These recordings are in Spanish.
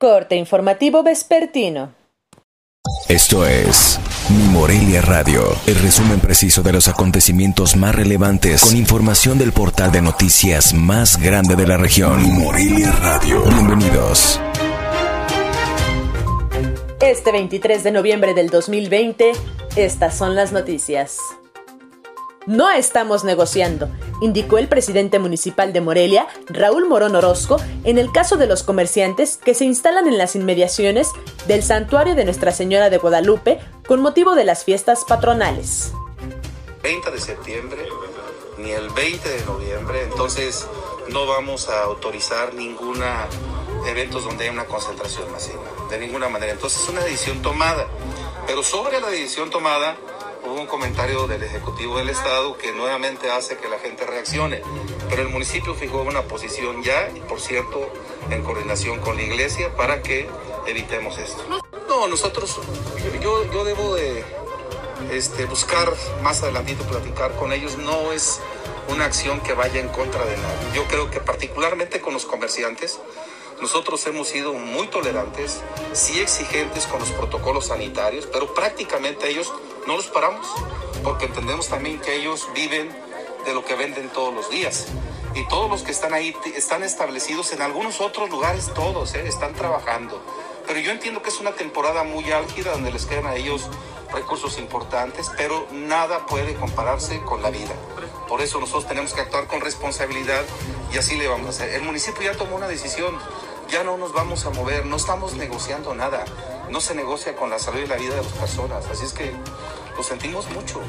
Corte informativo vespertino. Esto es Mi Morelia Radio, el resumen preciso de los acontecimientos más relevantes con información del portal de noticias más grande de la región. Mi Morelia Radio. Bienvenidos. Este 23 de noviembre del 2020, estas son las noticias. No estamos negociando, indicó el presidente municipal de Morelia, Raúl Morón Orozco, en el caso de los comerciantes que se instalan en las inmediaciones del santuario de Nuestra Señora de Guadalupe con motivo de las fiestas patronales. 20 de septiembre ni el 20 de noviembre, entonces no vamos a autorizar ninguna eventos donde haya una concentración masiva, de ninguna manera. Entonces es una decisión tomada, pero sobre la decisión tomada hubo un comentario del Ejecutivo del Estado que nuevamente hace que la gente reaccione. Pero el municipio fijó una posición ya, y por cierto, en coordinación con la iglesia, para que evitemos esto. No, nosotros, yo, yo debo de este, buscar más adelantito, platicar con ellos. No es una acción que vaya en contra de nadie. Yo creo que particularmente con los comerciantes, nosotros hemos sido muy tolerantes, sí exigentes con los protocolos sanitarios, pero prácticamente ellos no los paramos, porque entendemos también que ellos viven de lo que venden todos los días. Y todos los que están ahí están establecidos en algunos otros lugares, todos, ¿eh? están trabajando. Pero yo entiendo que es una temporada muy álgida donde les quedan a ellos recursos importantes, pero nada puede compararse con la vida. Por eso nosotros tenemos que actuar con responsabilidad y así le vamos a hacer. El municipio ya tomó una decisión ya no nos vamos a mover, no estamos negociando nada, no se negocia con la salud y la vida de las personas, así es que lo sentimos mucho.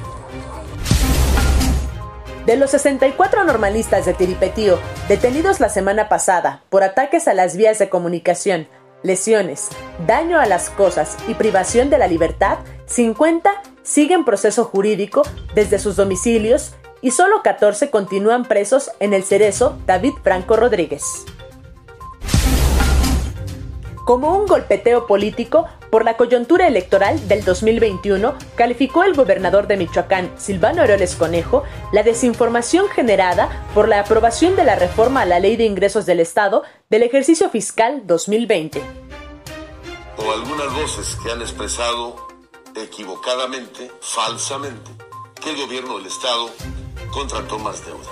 De los 64 normalistas de Tiripetío detenidos la semana pasada por ataques a las vías de comunicación, lesiones, daño a las cosas y privación de la libertad, 50 siguen proceso jurídico desde sus domicilios y solo 14 continúan presos en el cerezo David Franco Rodríguez como un golpeteo político por la coyuntura electoral del 2021, calificó el gobernador de Michoacán, Silvano Aureoles Conejo, la desinformación generada por la aprobación de la reforma a la Ley de Ingresos del Estado del ejercicio fiscal 2020. O algunas voces que han expresado equivocadamente, falsamente, que el gobierno del Estado contrató más deuda.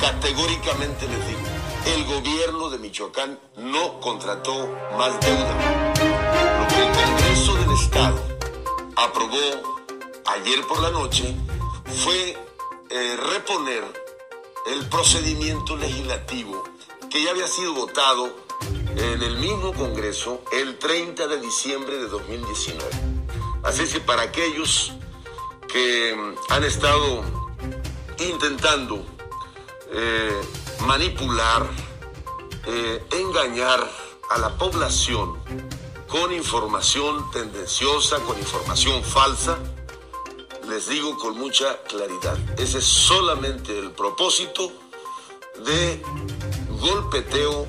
Categóricamente les digo, el gobierno de Michoacán no contrató más deuda. Lo que el Congreso del Estado aprobó ayer por la noche fue eh, reponer el procedimiento legislativo que ya había sido votado en el mismo Congreso el 30 de diciembre de 2019. Así que para aquellos que han estado intentando eh, manipular, eh, engañar a la población con información tendenciosa, con información falsa, les digo con mucha claridad, ese es solamente el propósito de golpeteo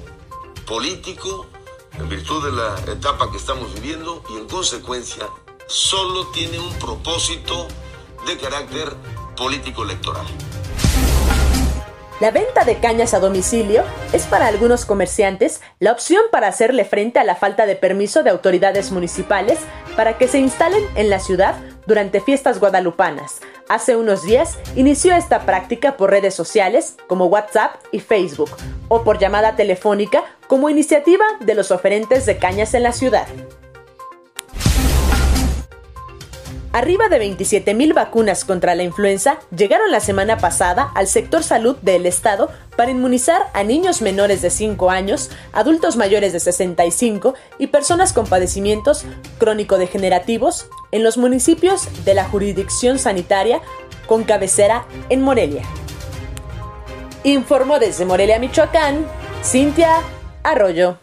político en virtud de la etapa que estamos viviendo y en consecuencia solo tiene un propósito de carácter político electoral. La venta de cañas a domicilio es para algunos comerciantes la opción para hacerle frente a la falta de permiso de autoridades municipales para que se instalen en la ciudad durante fiestas guadalupanas. Hace unos días inició esta práctica por redes sociales como WhatsApp y Facebook o por llamada telefónica como iniciativa de los oferentes de cañas en la ciudad. Arriba de 27.000 vacunas contra la influenza llegaron la semana pasada al sector salud del Estado para inmunizar a niños menores de 5 años, adultos mayores de 65 y personas con padecimientos crónico-degenerativos en los municipios de la jurisdicción sanitaria con cabecera en Morelia. Informó desde Morelia, Michoacán, Cintia Arroyo.